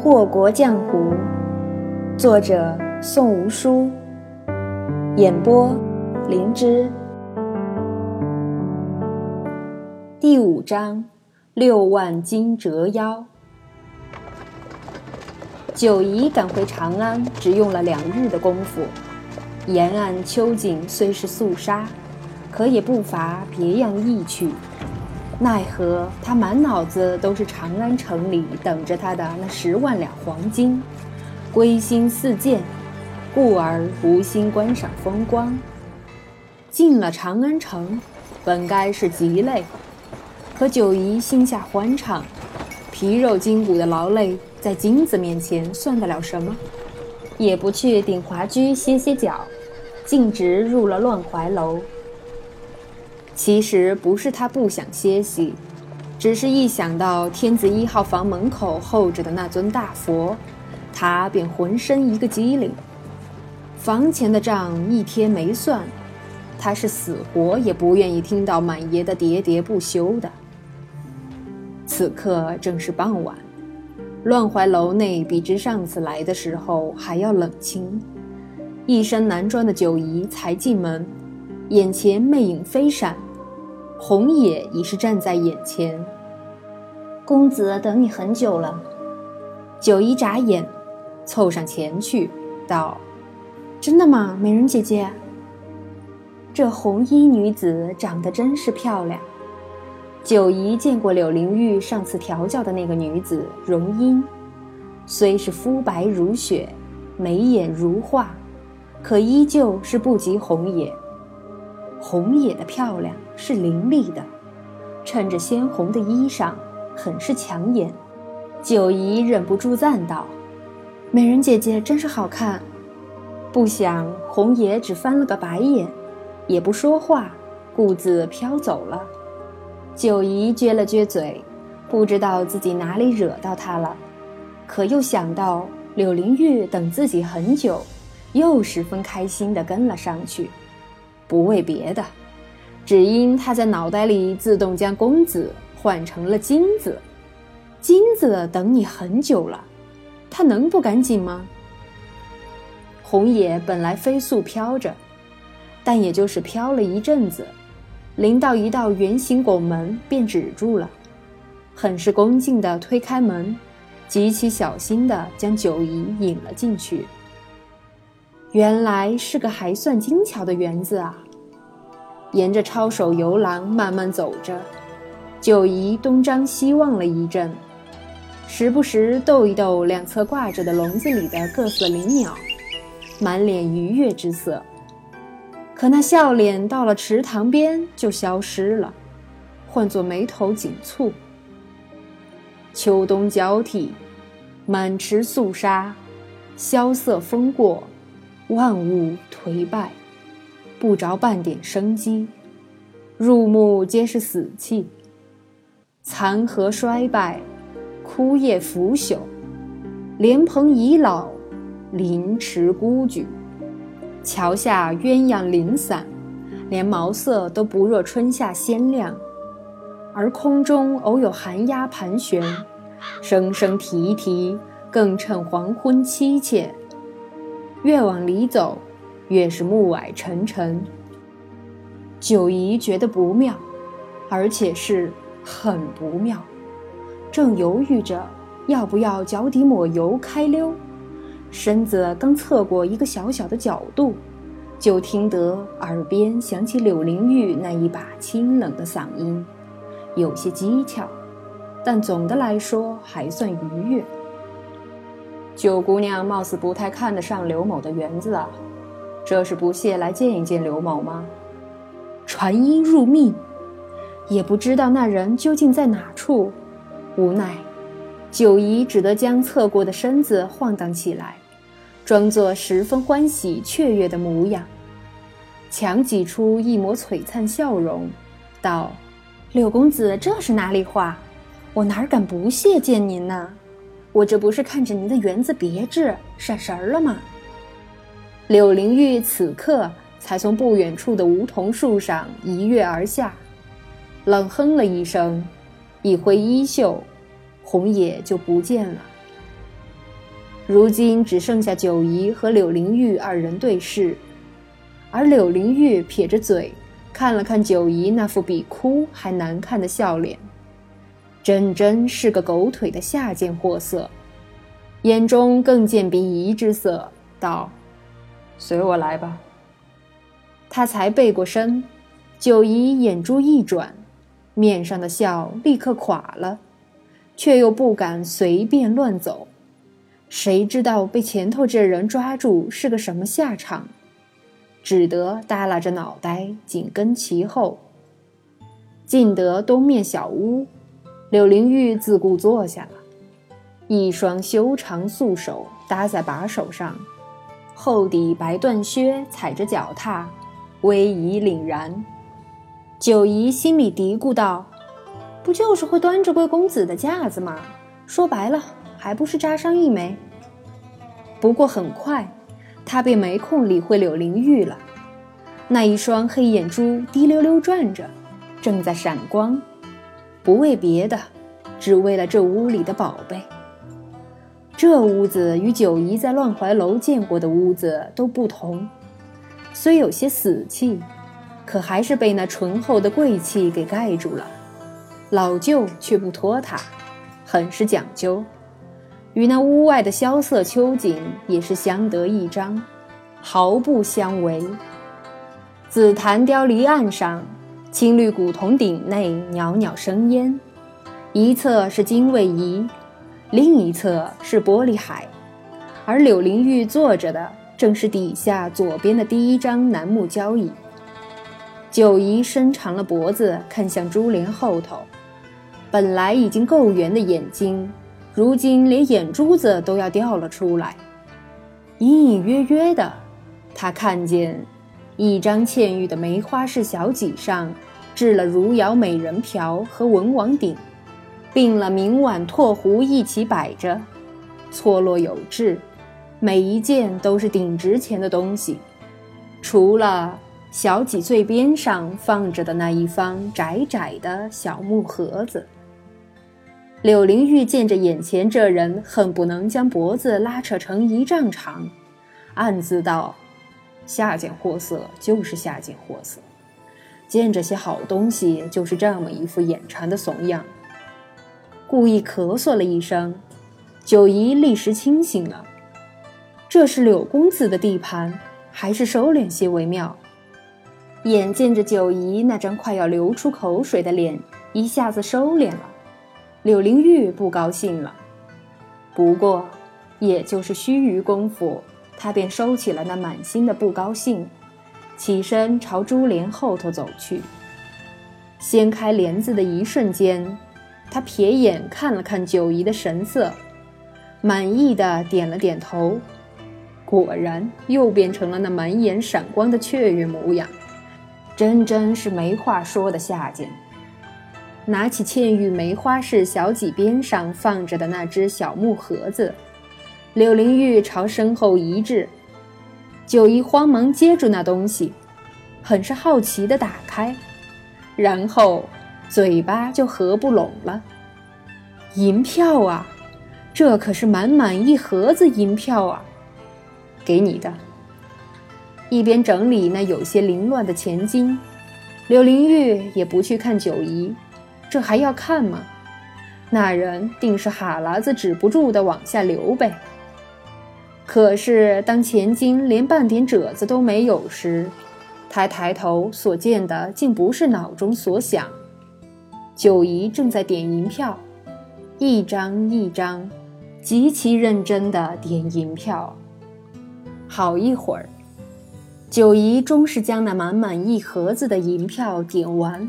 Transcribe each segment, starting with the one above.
祸国江湖，作者宋无书，演播灵芝。第五章：六万金折腰。九姨赶回长安，只用了两日的功夫。沿岸秋景虽是肃杀，可也不乏别样意趣。奈何他满脑子都是长安城里等着他的那十万两黄金，归心似箭，故而无心观赏风光。进了长安城，本该是极累，可九姨心下欢畅，皮肉筋骨的劳累，在金子面前算得了什么？也不去鼎华居歇歇脚，径直入了乱怀楼。其实不是他不想歇息，只是一想到天子一号房门口候着的那尊大佛，他便浑身一个机灵。房前的账一天没算，他是死活也不愿意听到满爷的喋喋不休的。此刻正是傍晚，乱怀楼内比之上次来的时候还要冷清。一身男装的九姨才进门，眼前魅影飞闪。红野已是站在眼前。公子等你很久了。九姨眨眼，凑上前去道：“真的吗，美人姐姐？这红衣女子长得真是漂亮。”九姨见过柳灵玉上次调教的那个女子容音，虽是肤白如雪，眉眼如画，可依旧是不及红野。红野的漂亮是凌厉的，衬着鲜红的衣裳，很是抢眼。九姨忍不住赞道：“美人姐姐真是好看。”不想红野只翻了个白眼，也不说话，顾自飘走了。九姨撅了撅嘴，不知道自己哪里惹到他了，可又想到柳灵玉等自己很久，又十分开心地跟了上去。不为别的，只因他在脑袋里自动将公子换成了金子。金子等你很久了，他能不赶紧吗？红野本来飞速飘着，但也就是飘了一阵子，临到一道圆形拱门便止住了，很是恭敬地推开门，极其小心地将九姨引了进去。原来是个还算精巧的园子啊！沿着抄手游廊慢慢走着，九姨东张西望了一阵，时不时逗一逗两侧挂着的笼子里的各色灵鸟，满脸愉悦之色。可那笑脸到了池塘边就消失了，换作眉头紧蹙。秋冬交替，满池肃杀，萧瑟风过。万物颓败，不着半点生机，入目皆是死气。残荷衰败，枯叶腐朽，莲蓬已老，林池孤举。桥下鸳鸯零散，连茅塞都不若春夏鲜亮。而空中偶有寒鸦盘旋，声声啼啼，更衬黄昏凄切。越往里走，越是暮霭沉沉。九姨觉得不妙，而且是很不妙。正犹豫着要不要脚底抹油开溜，身子刚侧过一个小小的角度，就听得耳边响起柳灵玉那一把清冷的嗓音，有些讥诮，但总的来说还算愉悦。九姑娘貌似不太看得上刘某的园子啊，这是不屑来见一见刘某吗？传音入密，也不知道那人究竟在哪处。无奈，九姨只得将侧过的身子晃荡起来，装作十分欢喜雀跃的模样，强挤出一抹璀璨笑容，道：“柳公子这是哪里话？我哪敢不屑见您呢？”我这不是看着您的园子别致，闪神儿了吗？柳灵玉此刻才从不远处的梧桐树上一跃而下，冷哼了一声，一挥衣袖，红野就不见了。如今只剩下九姨和柳灵玉二人对视，而柳灵玉撇着嘴，看了看九姨那副比哭还难看的笑脸，真真是个狗腿的下贱货色，眼中更见鄙夷之色，道：“随我来吧。”他才背过身，九姨眼珠一转，面上的笑立刻垮了，却又不敢随便乱走。谁知道被前头这人抓住是个什么下场？只得耷拉着脑袋紧跟其后。进得东面小屋，柳灵玉自顾坐下了，一双修长素手搭在把手上，厚底白缎靴踩着脚踏。威仪凛然，九姨心里嘀咕道：“不就是会端着贵公子的架子吗？说白了，还不是扎伤一枚。”不过很快，她便没空理会柳灵玉了。那一双黑眼珠滴溜溜转着，正在闪光，不为别的，只为了这屋里的宝贝。这屋子与九姨在乱怀楼见过的屋子都不同。虽有些死气，可还是被那醇厚的贵气给盖住了。老旧却不拖沓，很是讲究，与那屋外的萧瑟秋景也是相得益彰，毫不相违。紫檀雕离岸上，青绿古铜鼎内袅袅生烟，一侧是金卫仪，另一侧是玻璃海，而柳灵玉坐着的。正是底下左边的第一张楠木交椅。九姨伸长了脖子看向珠帘后头，本来已经够圆的眼睛，如今连眼珠子都要掉了出来。隐隐约约的，她看见一张嵌玉的梅花式小几上，置了如窑美人瓢和文王鼎，并了明碗唾壶一起摆着，错落有致。每一件都是顶值钱的东西，除了小几最边上放着的那一方窄窄的小木盒子。柳灵玉见着眼前这人，恨不能将脖子拉扯成一丈长，暗自道：“下贱货色就是下贱货色，见着些好东西就是这么一副眼馋的怂样。”故意咳嗽了一声，九姨立时清醒了。这是柳公子的地盘，还是收敛些为妙。眼见着九姨那张快要流出口水的脸一下子收敛了，柳灵玉不高兴了。不过，也就是须臾功夫，他便收起了那满心的不高兴，起身朝珠帘后头走去。掀开帘子的一瞬间，他瞥眼看了看九姨的神色，满意的点了点头。果然又变成了那满眼闪光的雀跃模样，真真是没话说的下贱。拿起嵌玉梅花式小几边上放着的那只小木盒子，柳灵玉朝身后移至，九姨慌忙接住那东西，很是好奇地打开，然后嘴巴就合不拢了。银票啊，这可是满满一盒子银票啊！给你的。一边整理那有些凌乱的钱金，柳灵玉也不去看九姨，这还要看吗？那人定是哈喇子止不住的往下流呗。可是当钱金连半点褶子都没有时，他抬头所见的竟不是脑中所想，九姨正在点银票，一张一张，极其认真的点银票。好一会儿，九姨终是将那满满一盒子的银票点完，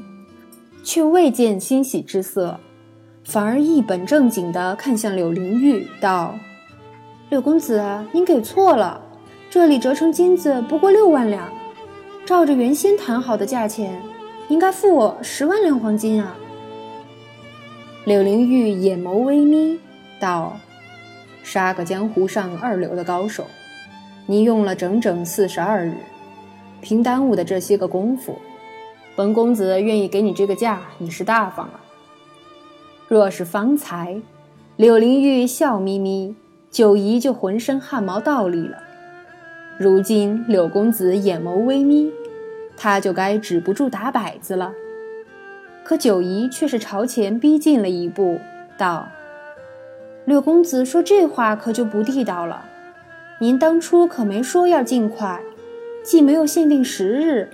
却未见欣喜之色，反而一本正经地看向柳灵玉，道：“柳公子，您给错了，这里折成金子不过六万两，照着原先谈好的价钱，应该付我十万两黄金啊。”柳灵玉眼眸微眯，道：“杀个江湖上二流的高手。”你用了整整四十二日，凭耽误的这些个功夫，本公子愿意给你这个价，你是大方了。若是方才，柳灵玉笑眯眯，九姨就浑身汗毛倒立了。如今柳公子眼眸微眯，他就该止不住打摆子了。可九姨却是朝前逼近了一步，道：“柳公子说这话可就不地道了。您当初可没说要尽快，既没有限定时日，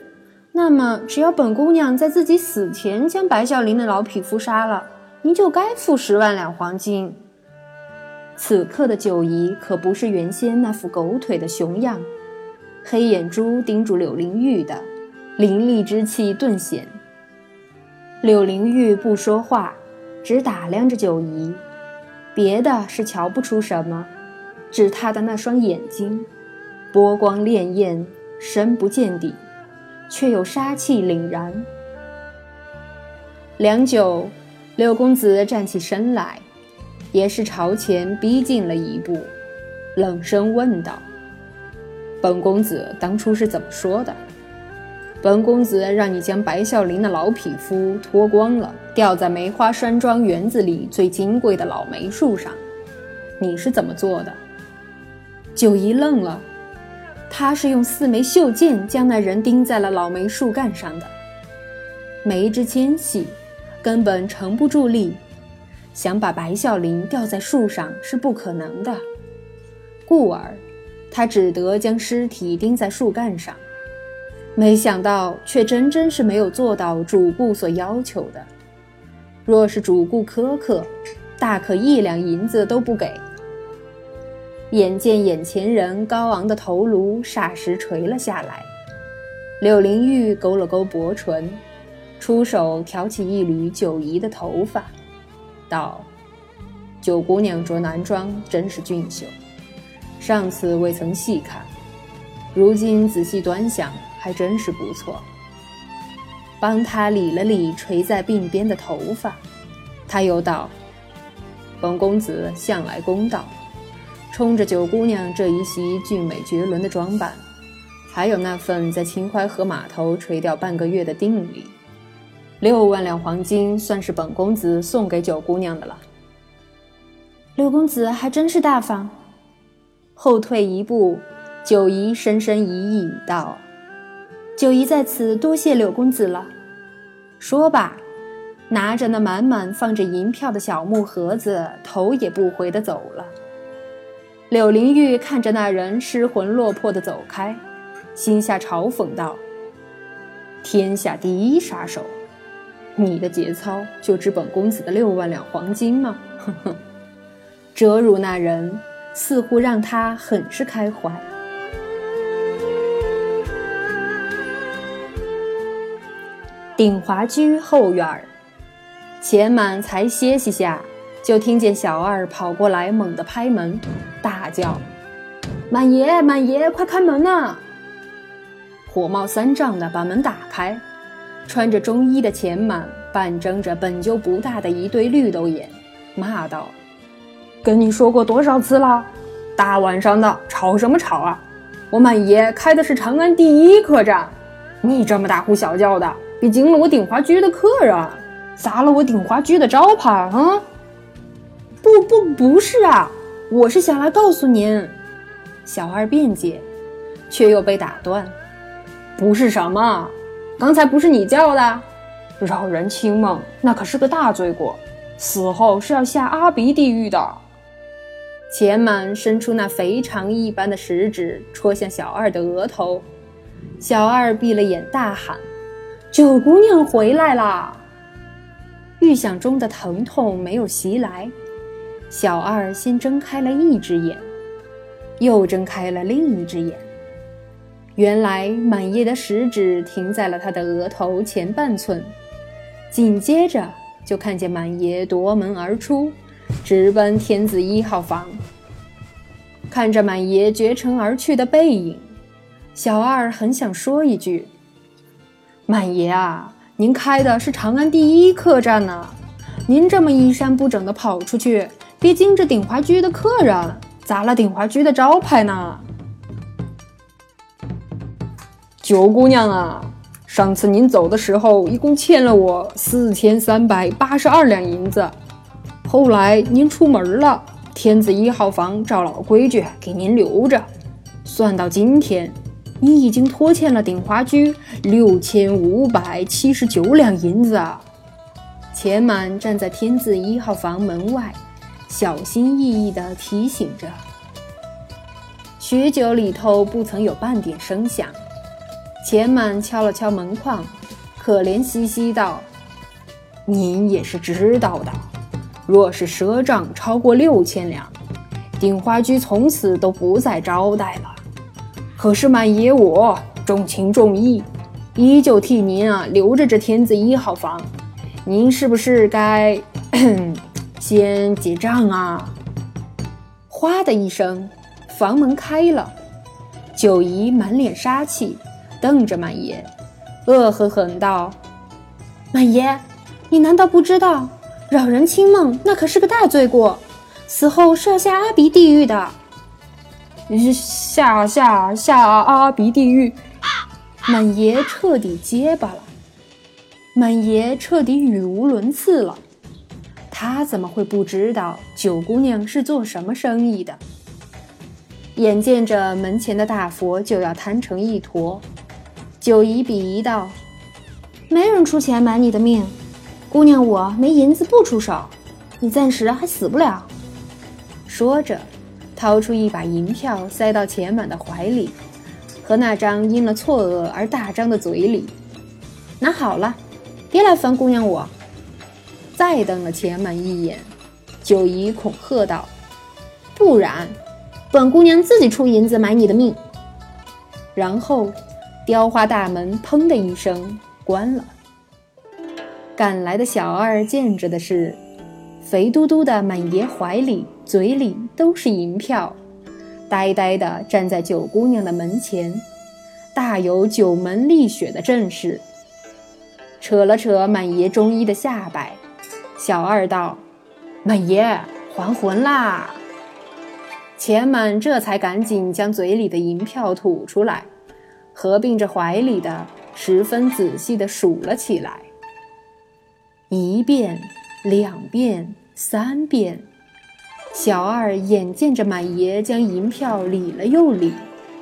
那么只要本姑娘在自己死前将白孝林的老匹夫杀了，您就该付十万两黄金。”此刻的九姨可不是原先那副狗腿的熊样，黑眼珠盯住柳灵玉的，凌厉之气顿显。柳灵玉不说话，只打量着九姨，别的是瞧不出什么，只她的那双眼睛，波光潋滟，深不见底，却又杀气凛然。良久，柳公子站起身来。也是朝前逼近了一步，冷声问道：“本公子当初是怎么说的？本公子让你将白孝林的老匹夫脱光了，吊在梅花山庄园子里最金贵的老梅树上，你是怎么做的？”九姨愣了，他是用四枚绣箭将那人钉在了老梅树干上的，梅枝纤细，根本承不住力。想把白孝林吊在树上是不可能的，故而他只得将尸体钉在树干上。没想到，却真真是没有做到主顾所要求的。若是主顾苛刻，大可一两银子都不给。眼见眼前人高昂的头颅霎时垂了下来，柳灵玉勾了勾薄唇，出手挑起一缕九姨的头发。道：“九姑娘着男装真是俊秀，上次未曾细看，如今仔细端详，还真是不错。”帮他理了理垂在鬓边的头发，他又道：“本公子向来公道，冲着九姑娘这一袭俊美绝伦的装扮，还有那份在秦淮河码头垂钓半个月的定力。”六万两黄金算是本公子送给九姑娘的了。六公子还真是大方。后退一步，九姨深深一意道：“九姨在此多谢柳公子了。”说罢，拿着那满满放着银票的小木盒子，头也不回的走了。柳灵玉看着那人失魂落魄的走开，心下嘲讽道：“天下第一杀手。”你的节操就值本公子的六万两黄金吗？哼哼，折辱那人似乎让他很是开怀。鼎华居后院儿，钱满才歇息下，就听见小二跑过来，猛地拍门，大叫：“满爷，满爷，快开门呐！”火冒三丈的把门打开。穿着中衣的钱满半睁着本就不大的一对绿豆眼，骂道：“跟你说过多少次了，大晚上的吵什么吵啊！我满爷开的是长安第一客栈，你这么大呼小叫的，别惊了我鼎华居的客人，砸了我鼎华居的招牌啊！”“不不不是啊，我是想来告诉您。”小二辩解，却又被打断：“不是什么？”刚才不是你叫的，扰人清梦，那可是个大罪过，死后是要下阿鼻地狱的。钱满伸出那肥肠一般的食指戳向小二的额头，小二闭了眼，大喊：“九姑娘回来啦！”预想中的疼痛没有袭来，小二先睁开了一只眼，又睁开了另一只眼。原来满爷的食指停在了他的额头前半寸，紧接着就看见满爷夺门而出，直奔天子一号房。看着满爷绝尘而去的背影，小二很想说一句：“满爷啊，您开的是长安第一客栈呢，您这么衣衫不整的跑出去，别惊着鼎华居的客人，砸了鼎华居的招牌呢。”九姑娘啊，上次您走的时候，一共欠了我四千三百八十二两银子。后来您出门了，天字一号房照老规矩给您留着。算到今天，你已经拖欠了鼎华居六千五百七十九两银子啊。钱满站在天字一号房门外，小心翼翼地提醒着。许久里头不曾有半点声响。钱满敲了敲门框，可怜兮兮道：“您也是知道的，若是赊账超过六千两，鼎花居从此都不再招待了。可是满爷我重情重义，依旧替您啊留着这天字一号房。”您是不是该 先结账啊？哗的一声，房门开了，九姨满脸杀气，瞪着满爷，恶狠狠道：“满爷，你难道不知道扰人清梦那可是个大罪过，死后是要下阿鼻地狱的。”下下下阿鼻地狱，满爷彻底结巴了。满爷彻底语无伦次了，他怎么会不知道九姑娘是做什么生意的？眼见着门前的大佛就要摊成一坨，九姨鄙夷道：“没人出钱买你的命，姑娘我没银子不出手，你暂时还死不了。”说着，掏出一把银票塞到钱满的怀里，和那张因了错愕而大张的嘴里，拿好了。别来烦姑娘我！再瞪了钱满一眼，九姨恐吓道：“不然，本姑娘自己出银子买你的命。”然后，雕花大门砰的一声关了。赶来的小二见着的是，肥嘟嘟的满爷怀里、嘴里都是银票，呆呆地站在九姑娘的门前，大有九门立雪的阵势。扯了扯满爷中衣的下摆，小二道：“满爷还魂啦！”钱满这才赶紧将嘴里的银票吐出来，合并着怀里的，十分仔细地数了起来。一遍，两遍，三遍，小二眼见着满爷将银票理了又理，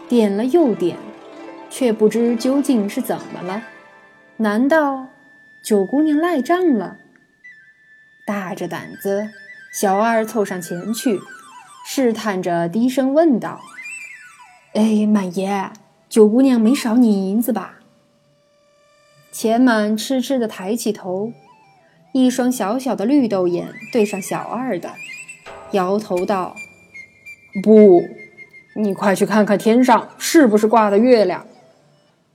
点了又点，却不知究竟是怎么了。难道？九姑娘赖账了，大着胆子，小二凑上前去，试探着低声问道：“哎，满爷，九姑娘没少你银子吧？”钱满痴痴的抬起头，一双小小的绿豆眼对上小二的，摇头道：“不，你快去看看天上是不是挂的月亮。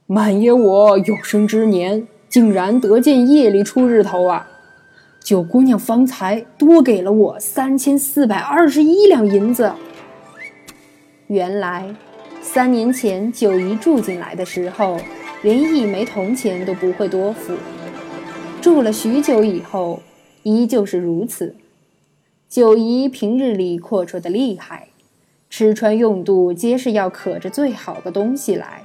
满爷我有生之年。”竟然得见夜里出日头啊！九姑娘方才多给了我三千四百二十一两银子。原来，三年前九姨住进来的时候，连一枚铜钱都不会多付。住了许久以后，依旧是如此。九姨平日里阔绰的厉害，吃穿用度皆是要可着最好的东西来。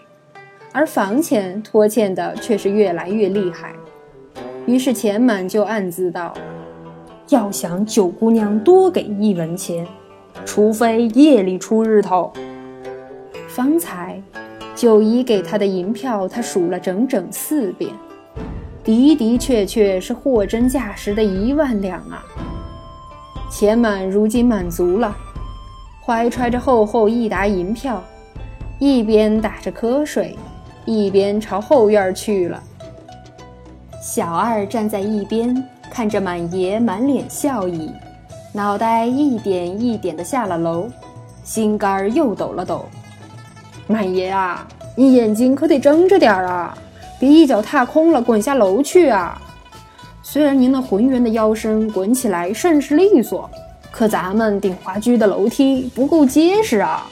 而房钱拖欠的却是越来越厉害，于是钱满就暗自道：“要想九姑娘多给一文钱，除非夜里出日头。”方才九姨给他的银票，他数了整整四遍，的的确确是货真价实的一万两啊！钱满如今满足了，怀揣着厚厚一沓银票，一边打着瞌睡。一边朝后院去了，小二站在一边看着满爷满脸笑意，脑袋一点一点的下了楼，心肝又抖了抖。满爷啊，你眼睛可得睁着点儿啊，别一脚踏空了滚下楼去啊！虽然您那浑圆的腰身滚起来甚是利索，可咱们鼎华居的楼梯不够结实啊。